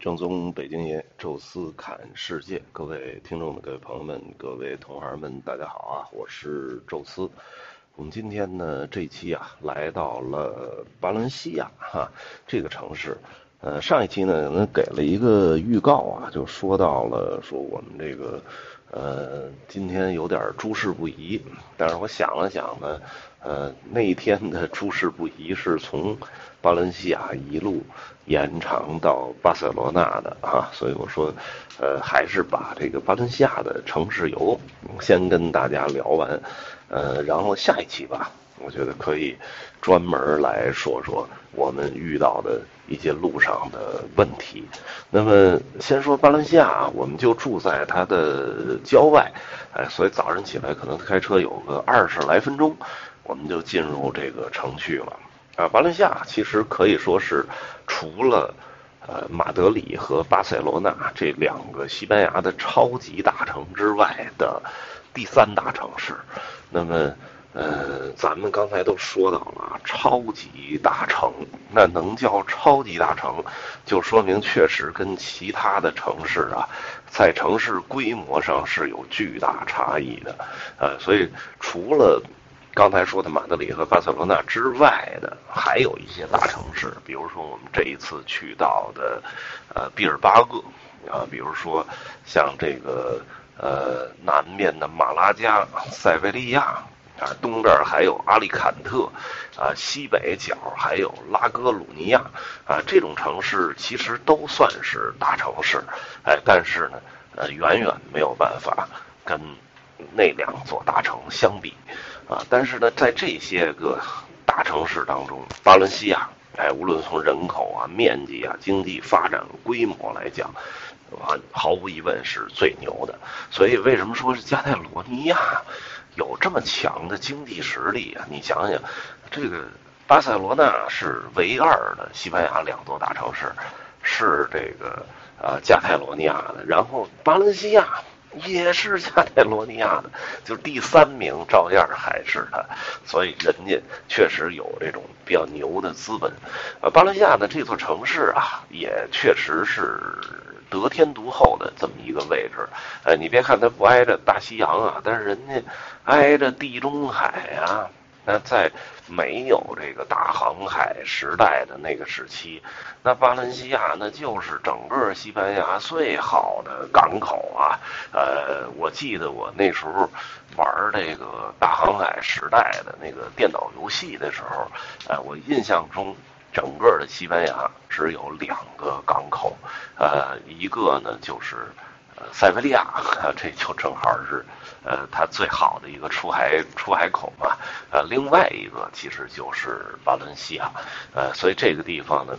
正宗北京爷，宙斯侃世界，各位听众的各位朋友们，各位同行们，大家好啊！我是宙斯。我们今天呢，这一期啊，来到了巴伦西亚哈这个城市。呃，上一期呢，给了一个预告啊，就说到了说我们这个呃，今天有点诸事不宜。但是我想了想呢，呃，那一天的诸事不宜是从巴伦西亚一路。延长到巴塞罗那的啊，所以我说，呃，还是把这个巴伦西亚的城市游先跟大家聊完，呃，然后下一期吧，我觉得可以专门来说说我们遇到的一些路上的问题。那么先说巴伦西亚啊，我们就住在它的郊外，哎，所以早上起来可能开车有个二十来分钟，我们就进入这个城区了。啊，巴伦西亚其实可以说是除了呃马德里和巴塞罗那这两个西班牙的超级大城之外的第三大城市。那么，呃，咱们刚才都说到了超级大城，那能叫超级大城，就说明确实跟其他的城市啊，在城市规模上是有巨大差异的。呃，所以除了刚才说的马德里和巴塞罗那之外的，还有一些大城市，比如说我们这一次去到的，呃，毕尔巴鄂，啊，比如说像这个呃南面的马拉加、塞维利亚，啊，东边还有阿利坎特，啊，西北角还有拉戈鲁尼亚，啊，这种城市其实都算是大城市，哎，但是呢，呃，远远没有办法跟那两座大城相比。啊，但是呢，在这些个大城市当中，巴伦西亚，哎，无论从人口啊、面积啊、经济发展规模来讲，啊，毫无疑问是最牛的。所以，为什么说是加泰罗尼亚有这么强的经济实力啊？你想想，这个巴塞罗那是唯二的西班牙两座大城市，是这个啊加泰罗尼亚的，然后巴伦西亚。也是加泰罗尼亚的，就第三名，照样还是他，所以人家确实有这种比较牛的资本。呃，巴伦西亚的这座城市啊，也确实是得天独厚的这么一个位置。呃，你别看它不挨着大西洋啊，但是人家挨着地中海啊。那在没有这个大航海时代的那个时期，那巴伦西亚那就是整个西班牙最好的港口啊。呃，我记得我那时候玩这个大航海时代的那个电脑游戏的时候，呃，我印象中整个的西班牙只有两个港口，呃，一个呢就是。塞维利亚，这就正好是，呃，它最好的一个出海出海口嘛。呃，另外一个其实就是巴伦西亚，呃，所以这个地方呢，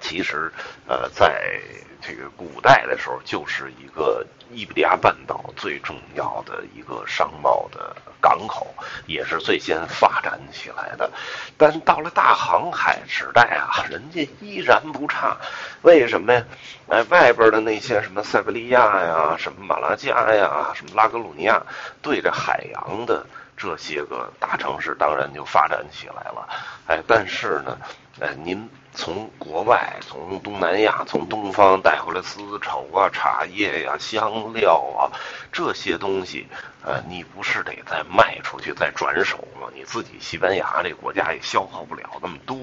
其实呃，在这个古代的时候，就是一个伊比利亚半岛最重要的一个商贸的。港口也是最先发展起来的，但是到了大航海时代啊，人家依然不差。为什么呀？哎，外边的那些什么塞维利亚呀、什么马拉加呀、什么拉格鲁尼亚，对着海洋的这些个大城市，当然就发展起来了。哎，但是呢，哎，您。从国外，从东南亚，从东方带回来丝绸啊、茶叶呀、香料啊这些东西，呃，你不是得再卖出去、再转手吗？你自己西班牙这国家也消耗不了那么多，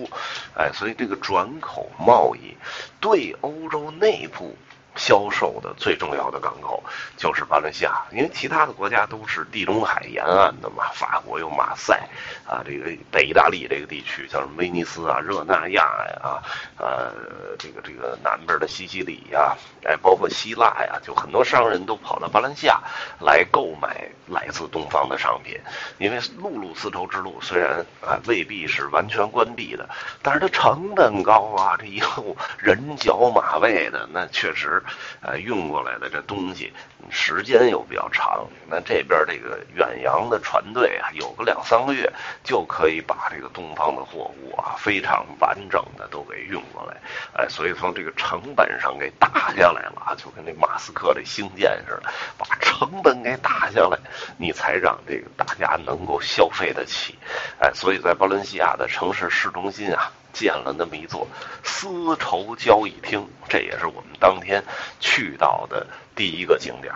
哎，所以这个转口贸易对欧洲内部。销售的最重要的港口就是巴伦西亚，因为其他的国家都是地中海沿岸的嘛。法国有马赛，啊，这个北意大利这个地区，像什么威尼斯啊、热那亚呀，呃，这个这个南边的西西里呀，哎，包括希腊呀，就很多商人都跑到巴伦西亚来购买来自东方的商品。因为陆路丝绸之路虽然啊未必是完全关闭的，但是它成本高啊，这一路人脚马喂的，那确实。呃，运过来的这东西时间又比较长，那这边这个远洋的船队啊，有个两三个月就可以把这个东方的货物啊，非常完整的都给运过来。哎，所以从这个成本上给打下来了啊，就跟那马斯克这星舰似的，把成本给打下来，你才让这个大家能够消费得起。哎，所以在巴伦西亚的城市市中心啊。建了那么一座丝绸交易厅，这也是我们当天去到的第一个景点。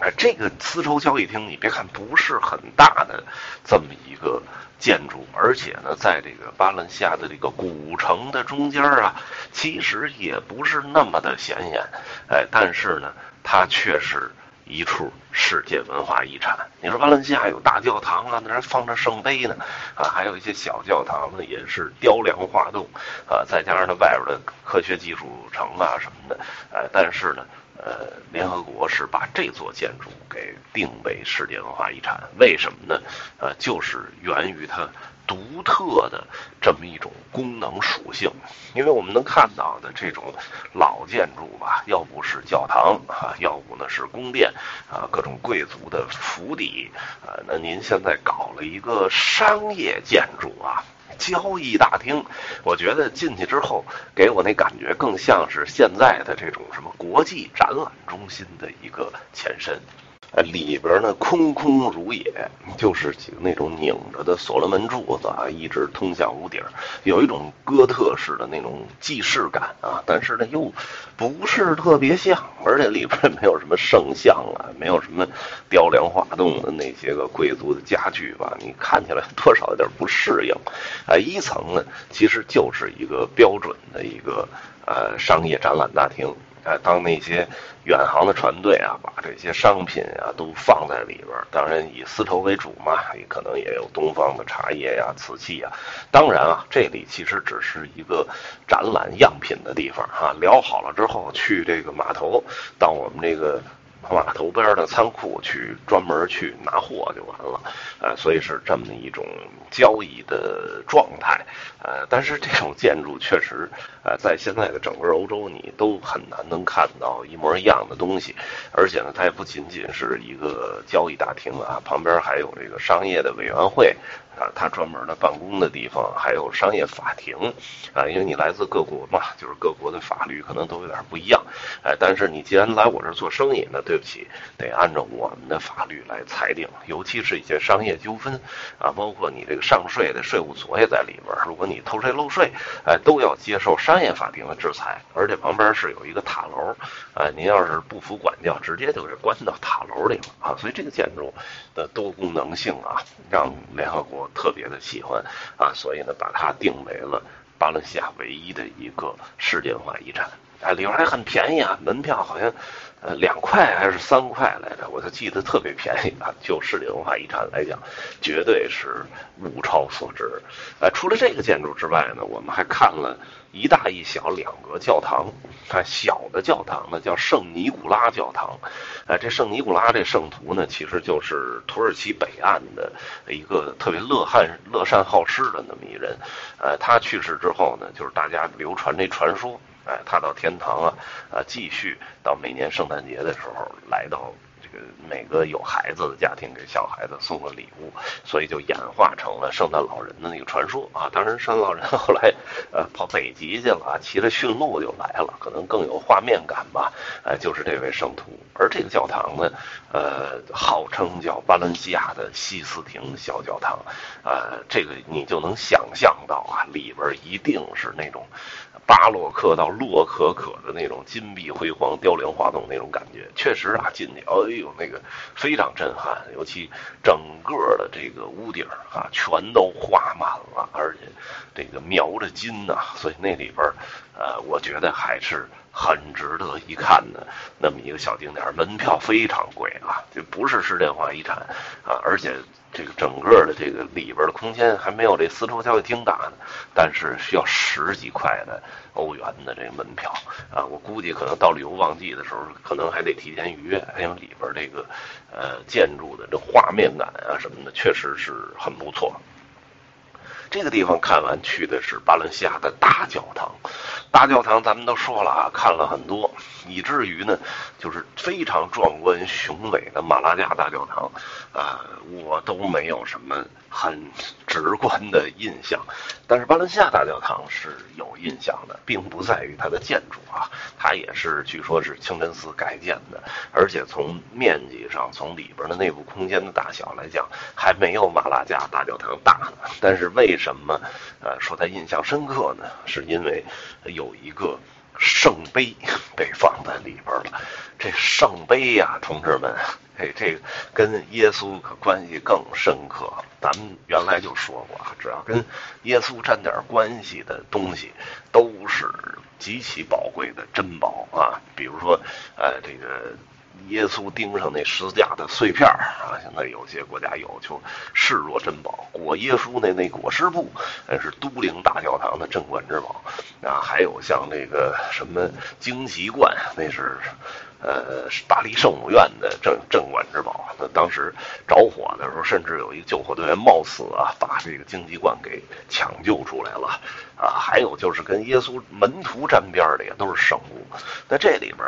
哎，这个丝绸交易厅，你别看不是很大的这么一个建筑，而且呢，在这个巴伦西亚的这个古城的中间啊，其实也不是那么的显眼。哎，但是呢，它却是一处世界文化遗产。你说巴伦西亚有大教堂啊，那还放着圣杯呢，啊，还有一些小教堂呢，也是雕梁画栋，啊，再加上它外边的科学技术城啊什么的，哎，但是呢。呃，联合国是把这座建筑给定为世界文化遗产，为什么呢？呃，就是源于它独特的这么一种功能属性。因为我们能看到的这种老建筑吧，要不是教堂啊，要不呢是宫殿啊，各种贵族的府邸啊。那您现在搞了一个商业建筑啊？交易大厅，我觉得进去之后，给我那感觉更像是现在的这种什么国际展览中心的一个前身。里边呢空空如也，就是几个那种拧着的所罗门柱子啊，一直通向屋顶，有一种哥特式的那种既视感啊，但是呢又不是特别像，而且里边没有什么圣像啊，没有什么雕梁画栋的那些个贵族的家具吧，你看起来多少有点不适应。啊，一层呢其实就是一个标准的一个呃商业展览大厅。哎，当那些远航的船队啊，把这些商品啊都放在里边，当然以丝绸为主嘛，也可能也有东方的茶叶呀、瓷器呀。当然啊，这里其实只是一个展览样品的地方哈。聊好了之后，去这个码头，到我们这个。码头边的仓库去专门去拿货就完了，呃，所以是这么一种交易的状态，呃，但是这种建筑确实，呃，在现在的整个欧洲你都很难能看到一模一样的东西，而且呢，它也不仅仅是一个交易大厅啊，旁边还有这个商业的委员会。啊，他专门的办公的地方，还有商业法庭，啊，因为你来自各国嘛，就是各国的法律可能都有点不一样，哎，但是你既然来我这做生意，那对对不起，得按照我们的法律来裁定，尤其是一些商业纠纷，啊，包括你这个上税的税务所也在里边，如果你偷税漏税，哎，都要接受商业法庭的制裁，而且旁边是有一个塔楼，哎，您要是不服管教，直接就给关到塔楼里了啊，所以这个建筑的多功能性啊，让联合国。特别的喜欢啊，所以呢，把它定为了巴伦西亚唯一的一个世界文化遗产。哎，里边还很便宜啊，门票好像呃两块还是三块来着，我就记得特别便宜啊。就世界文化遗产来讲，绝对是物超所值。哎，除了这个建筑之外呢，我们还看了。一大一小两个教堂，啊，小的教堂呢叫圣尼古拉教堂，哎，这圣尼古拉这圣徒呢，其实就是土耳其北岸的一个特别乐善乐善好施的那么一人，呃，他去世之后呢，就是大家流传这传说，哎，他到天堂啊，啊，继续到每年圣诞节的时候来到。每个有孩子的家庭给小孩子送个礼物，所以就演化成了圣诞老人的那个传说啊。当然，圣诞老人后来呃跑北极去了，骑着驯鹿就来了，可能更有画面感吧。哎，就是这位圣徒。而这个教堂呢，呃，号称叫巴伦西亚的西斯廷小教堂，呃，这个你就能想象到啊，里边一定是那种。巴洛克到洛可可的那种金碧辉煌、雕梁画栋那种感觉，确实啊，进去哎呦那个非常震撼。尤其整个的这个屋顶啊，全都画满了，而且这个描着金呐，所以那里边呃，我觉得还是很值得一看的那么一个小景点。门票非常贵啊，这不是世界文化遗产啊，而且。这个整个的这个里边的空间还没有这丝绸交易厅大呢，但是需要十几块的欧元的这个门票啊，我估计可能到旅游旺季的时候，可能还得提前预约，因为里边这个呃建筑的这画面感啊什么的，确实是很不错。这个地方看完去的是巴伦西亚的大教堂。大教堂咱们都说了啊，看了很多，以至于呢，就是非常壮观雄伟的马拉加大教堂，啊，我都没有什么很直观的印象。但是巴伦西亚大教堂是有印象的，并不在于它的建筑啊，它也是据说是清真寺改建的，而且从面积上，从里边的内部空间的大小来讲，还没有马拉加大教堂大。但是为什么呃说他印象深刻呢？是因为有一个圣杯被放在里边了。这圣杯呀，同志们，这，这个跟耶稣可关系更深刻。咱们原来就说过啊，只要跟耶稣沾点关系的东西，都是极其宝贵的珍宝啊。比如说，呃，这个。耶稣钉上那十字架的碎片啊，现在有些国家有，就视若珍宝。裹耶稣那那裹尸布，那是都灵大教堂的镇馆之宝啊。还有像这个什么荆棘罐，那是呃巴黎圣母院的镇镇馆之宝。那当时着火的时候，甚至有一个救火队员冒死啊，把这个荆棘罐给抢救出来了啊。还有就是跟耶稣门徒沾边的，也都是圣物。那这里边。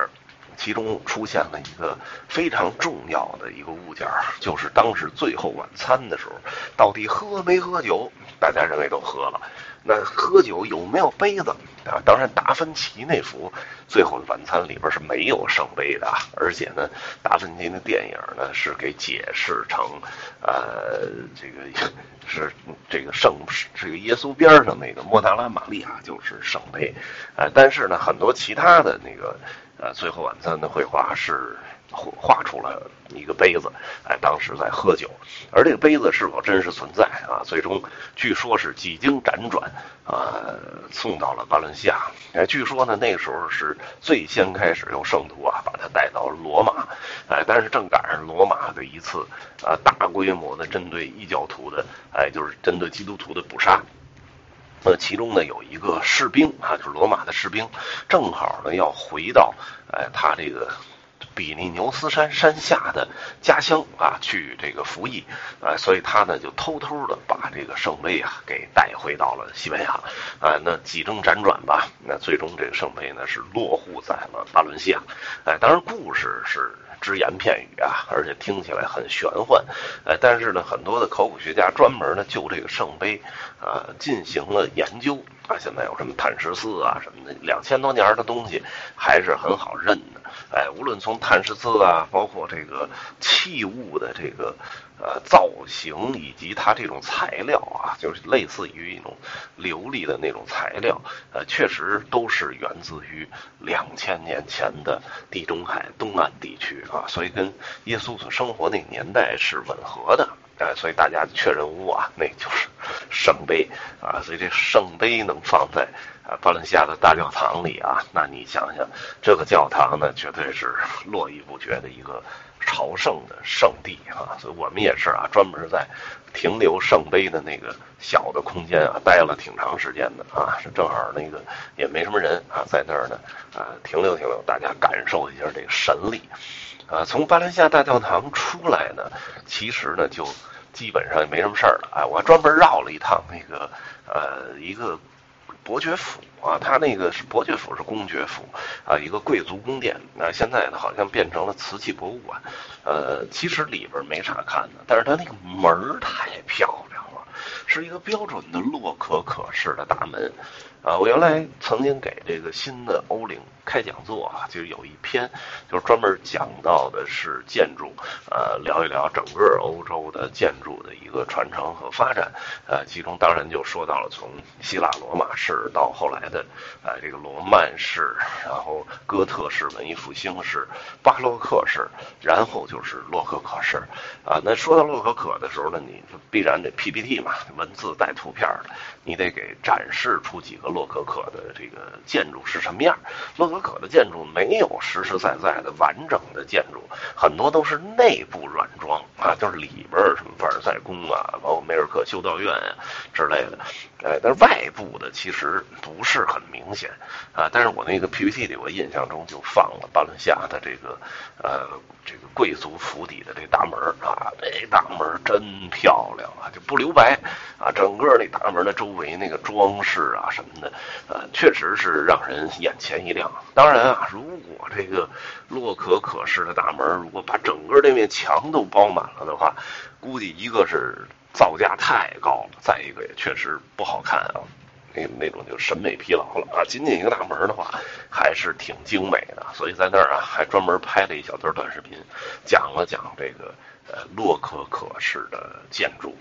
其中出现了一个非常重要的一个物件就是当时最后晚餐的时候，到底喝没喝酒？大家认为都喝了。那喝酒有没有杯子啊？当然，达芬奇那幅《最后的晚餐》里边是没有圣杯的，而且呢，达芬奇的电影呢是给解释成，呃，这个是这个圣这个耶稣边上那个莫达拉玛利亚就是圣杯，呃，但是呢，很多其他的那个。呃，最后晚餐的绘画是画出了一个杯子，哎，当时在喝酒，而这个杯子是否真实存在啊？最终据说是几经辗转啊，送到了巴伦西亚。哎，据说呢，那时候是最先开始用圣徒啊把它带到罗马，哎，但是正赶上罗马的一次啊大规模的针对异教徒的，哎，就是针对基督徒的捕杀。那其中呢有一个士兵啊，就是罗马的士兵，正好呢要回到哎他这个比利牛斯山山下的家乡啊去这个服役啊，所以他呢就偷偷的把这个圣杯啊给带回到了西班牙啊。那几经辗转吧，那最终这个圣杯呢是落户在了巴伦西亚。哎，当然故事是。只言片语啊，而且听起来很玄幻，呃，但是呢，很多的考古学家专门呢就这个圣杯啊进行了研究啊。现在有什么碳十四啊什么的，两千多年的东西还是很好认的。哎，无论从碳十四啊，包括这个器物的这个。呃，造型以及它这种材料啊，就是类似于一种琉璃的那种材料，呃，确实都是源自于两千年前的地中海东岸地区啊，所以跟耶稣所生活那个年代是吻合的，哎，所以大家确认无啊，那就是圣杯啊，所以这圣杯能放在啊巴伦西亚的大教堂里啊，那你想想，这个教堂呢，绝对是络绎不绝的一个。朝圣的圣地啊，所以我们也是啊，专门在停留圣杯的那个小的空间啊，待了挺长时间的啊，是正好那个也没什么人啊，在那儿呢啊，停留停留，大家感受一下这个神力啊。从巴伦西亚大教堂出来呢，其实呢就基本上也没什么事儿了啊。我还专门绕了一趟那个呃一个。伯爵府啊，他那个是伯爵府，是公爵府啊，一个贵族宫殿。那现在呢，好像变成了瓷器博物馆。呃，其实里边没啥看的，但是它那个门太漂亮了，是一个标准的洛可可式的大门。啊，我原来曾经给这个新的欧领开讲座啊，就是有一篇，就是专门讲到的是建筑，呃，聊一聊整个欧洲的建筑的一个传承和发展，呃，其中当然就说到了从希腊罗马式到后来的，呃，这个罗曼式，然后哥特式、文艺复兴式、巴洛克式，然后就是洛可可式，啊，那说到洛可可的时候呢，你必然得 PPT 嘛，文字带图片的，你得给展示出几个。洛可可的这个建筑是什么样？洛可可的建筑没有实实在在的完整的建筑，很多都是内部软装啊，就是里边什么凡尔赛宫啊，包括梅尔克修道院啊之类的，哎，但是外部的其实不是很明显啊。但是我那个 PPT 里，我印象中就放了巴伦西亚的这个呃这个贵族府邸的这大门啊，这大门真漂亮啊，就不留白啊，整个那大门的周围那个装饰啊什么。的，呃，确实是让人眼前一亮。当然啊，如果这个洛可可式的大门，如果把整个这面墙都包满了的话，估计一个是造价太高了，再一个也确实不好看啊，那那种就审美疲劳了啊。仅仅一个大门的话，还是挺精美的。所以在那儿啊，还专门拍了一小段短视频，讲了讲这个呃洛可可式的建筑。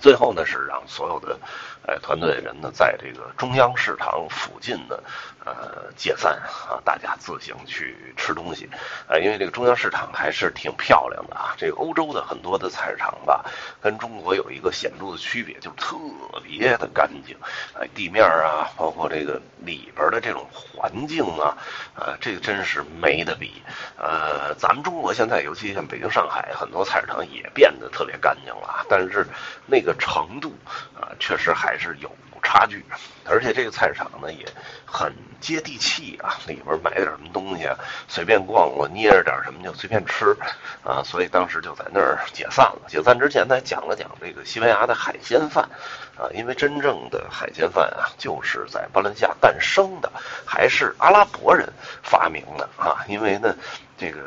最后呢，是让所有的，呃，团队人呢，在这个中央市场附近呢，呃，解散啊，大家自行去吃东西，啊，因为这个中央市场还是挺漂亮的啊。这个欧洲的很多的菜市场吧，跟中国有一个显著的区别，就是特别的干净，哎，地面啊，包括这个里边的这种环境啊，啊，这个真是没得比。呃，咱们中国现在，尤其像北京、上海，很多菜市场也变得特别干净了，但是那。个程度啊，确实还是有差距，而且这个菜市场呢也很接地气啊，里边买点什么东西啊，随便逛逛，捏着点什么就随便吃啊，所以当时就在那儿解散了。解散之前呢，讲了讲这个西班牙的海鲜饭啊，因为真正的海鲜饭啊，就是在巴伦西亚诞生的，还是阿拉伯人发明的啊，因为呢。这个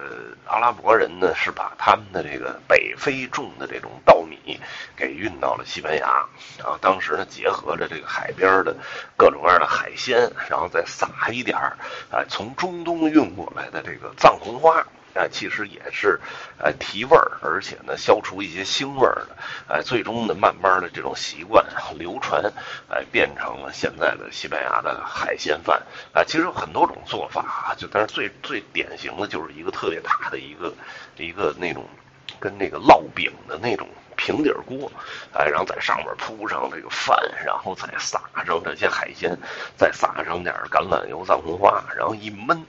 阿拉伯人呢，是把他们的这个北非种的这种稻米给运到了西班牙，然后，当时呢，结合着这个海边的各种各样的海鲜，然后再撒一点儿，啊，从中东运过来的这个藏红花。哎，其实也是，哎，提味儿，而且呢，消除一些腥味儿的，哎，最终呢，慢慢的这种习惯流传，哎，变成了现在的西班牙的海鲜饭。啊，其实有很多种做法，就但是最最典型的就是一个特别大的一个一个那种跟那个烙饼的那种。平底锅，哎，然后在上面铺上这个饭，然后再撒上这些海鲜，再撒上点橄榄油、藏红花，然后一焖，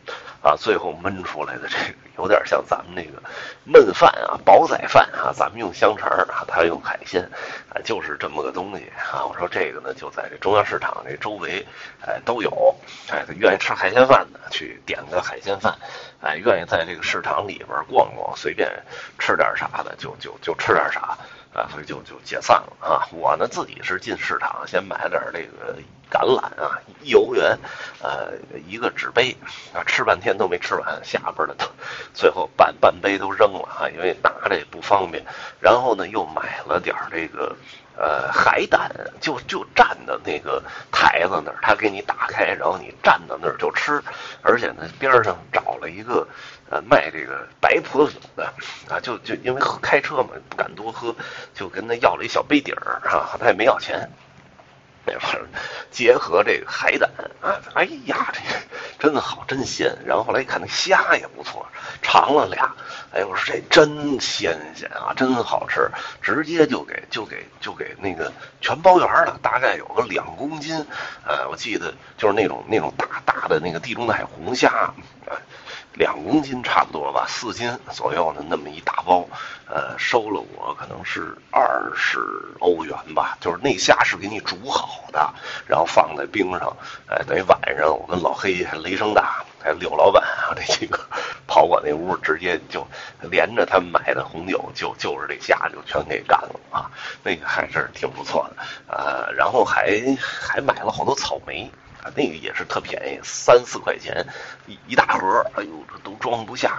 啊，最后焖出来的这个有点像咱们那个焖饭啊、煲仔饭啊，咱们用香肠啊，他用海鲜，啊，就是这么个东西啊。我说这个呢，就在这中央市场这周围，哎，都有，哎，愿意吃海鲜饭的去点个海鲜饭，哎，愿意在这个市场里边逛逛，随便吃点啥的就就就吃点啥。啊，所以就就解散了啊！我呢自己是进市场先买点这个橄榄啊，一欧元，呃，一个纸杯啊，吃半天都没吃完，下边的都最后半半杯都扔了啊，因为拿着也不方便。然后呢，又买了点这个呃海胆，就就站在那个台子那儿，他给你打开，然后你站到那儿就吃，而且呢边上找了一个。呃，卖这个白葡萄酒的啊，就就因为开车嘛，不敢多喝，就跟他要了一小杯底儿啊，他也没要钱。那玩意儿结合这个海胆啊，哎呀，这真好，真鲜。然后后来一看，那虾也不错，尝了俩，哎，我说这真新鲜啊，真好吃，直接就给就给就给那个全包圆了，大概有个两公斤。呃，我记得就是那种那种大大的那个地中海红虾。两公斤差不多吧，四斤左右的那么一大包，呃，收了我可能是二十欧元吧。就是那虾是给你煮好的，然后放在冰上，哎，等于晚上我跟老黑、雷声大、还有柳老板啊这几个跑我那屋，直接就连着他们买的红酒，就就是这虾就全给干了啊。那个还是挺不错的，呃，然后还还买了好多草莓。啊，那个也是特便宜，三四块钱一一大盒，哎呦，这都装不下。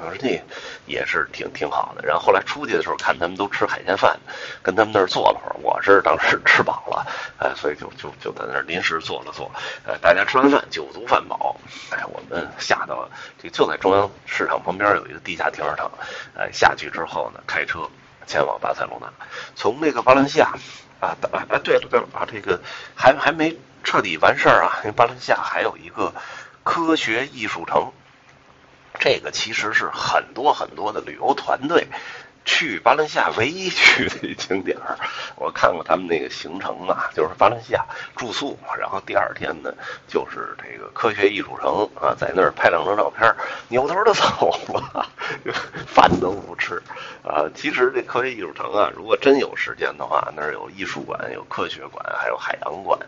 我说这也是挺挺好的。然后后来出去的时候，看他们都吃海鲜饭，跟他们那儿坐了会儿。我是当时 吃饱了，哎，所以就就就在那儿临时坐了坐。呃，大家吃完饭，酒足饭饱，哎，我们下到这就在中央市场旁边有一个地下停车场，哎，下去之后呢，开车前往巴塞罗那。从那个巴伦西亚啊，啊，对了对了啊，这个还还没。彻底完事儿啊！因为巴伦西亚还有一个科学艺术城，这个其实是很多很多的旅游团队。去巴伦西亚唯一去的景点儿，我看过他们那个行程啊，就是巴伦西亚住宿，然后第二天呢就是这个科学艺术城啊，在那儿拍两张照片，扭头就走了，饭都不吃啊。其实这科学艺术城啊，如果真有时间的话，那儿有艺术馆、有科学馆，还有海洋馆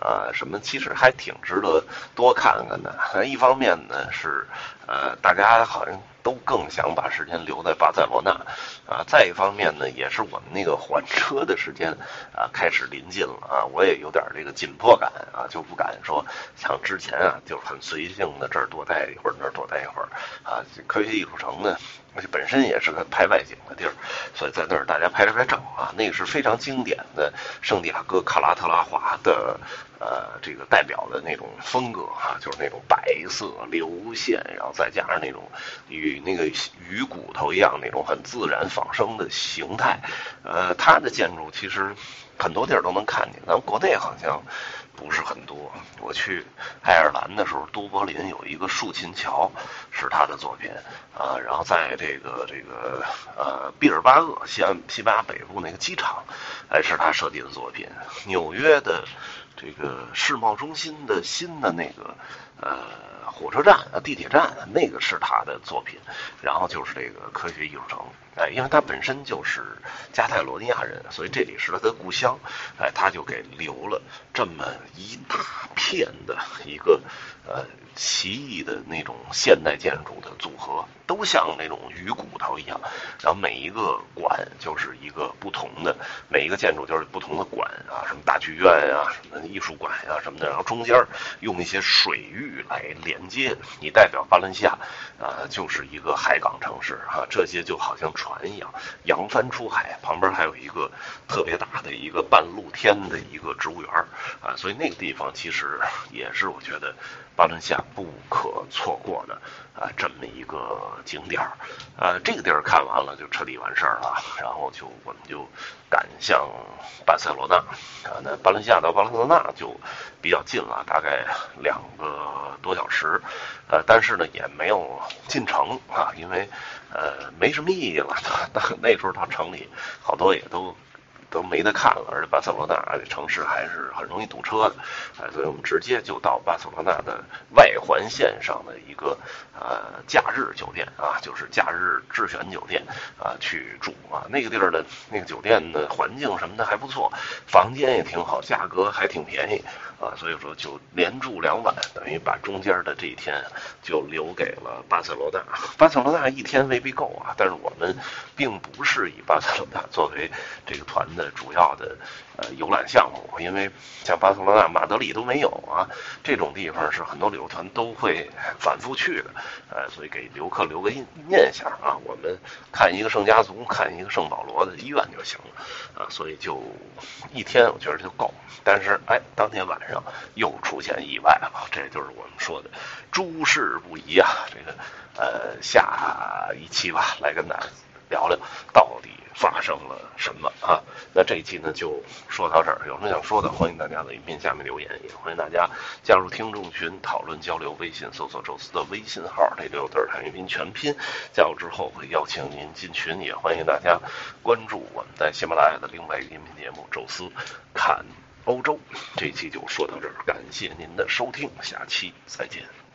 啊，什么其实还挺值得多看看的。一方面呢是呃，大家好像。都更想把时间留在巴塞罗那，啊，再一方面呢，也是我们那个还车的时间啊开始临近了啊，我也有点这个紧迫感啊，就不敢说像之前啊，就是很随性的这儿多待一会儿，那儿多待一会儿啊。科学艺术城呢，本身也是个拍外景的地儿，所以在那儿大家拍了拍照啊，那个是非常经典的圣地亚哥卡拉特拉华的呃，这个代表的那种风格哈，就是那种白色流线，然后再加上那种与那个鱼骨头一样那种很自然仿生的形态。呃，它的建筑其实很多地儿都能看见，咱们国内好像不是很多。我去爱尔兰的时候，都柏林有一个竖琴桥是他的作品啊，然后在这个这个呃毕尔巴鄂西安西巴北部那个机场，哎是他设计的作品。纽约的。这个世贸中心的新的那个呃火车站地铁站，那个是他的作品，然后就是这个科学艺术城，哎，因为他本身就是加泰罗尼亚人，所以这里是他的故乡，哎，他就给留了这么一大片的一个呃。奇异的那种现代建筑的组合，都像那种鱼骨头一样，然后每一个馆就是一个不同的，每一个建筑就是不同的馆啊，什么大剧院啊，什么艺术馆呀什么的，然后中间用一些水域来连接，你代表巴伦西亚啊，就是一个海港城市哈，这些就好像船一样扬帆出海，旁边还有一个特别大的一个半露天的一个植物园啊，所以那个地方其实也是我觉得。巴伦西亚不可错过的啊，这么一个景点儿，呃，这个地儿看完了就彻底完事儿了，然后就我们就赶向巴塞罗那。啊，那巴伦西亚到巴塞罗那就比较近了，大概两个多小时，呃，但是呢也没有进城啊，因为呃没什么意义了，那那时候到城里好多也都。都没得看了，而且巴塞罗那这城市还是很容易堵车的，哎，所以我们直接就到巴塞罗那的外环线上的一个呃假日酒店啊，就是假日智选酒店啊去住啊。那个地儿的那个酒店的环境什么的还不错，房间也挺好，价格还挺便宜啊，所以说就连住两晚，等于把中间的这一天就留给了巴塞罗那。巴塞罗那一天未必够啊，但是我们并不是以巴塞罗那作为这个团。的主要的呃游览项目，因为像巴塞罗那、马德里都没有啊，这种地方是很多旅游团都会反复去的，呃，所以给游客留个印念想啊。我们看一个圣家族，看一个圣保罗的医院就行了啊，所以就一天我觉得就够。但是哎，当天晚上又出现意外了，这就是我们说的诸事不宜啊。这个呃，下一期吧，来跟大家聊聊到底。发生了什么啊？那这一期呢就说到这儿。有什么想说的，欢迎大家在音频下面留言，也欢迎大家加入听众群讨论交流。微信搜索“宙斯”的微信号，这六字儿汉语拼全拼。加入之后会邀请您进群，也欢迎大家关注我们在喜马拉雅的另外一个音频节目《宙斯看欧洲》。这期就说到这儿，感谢您的收听，下期再见。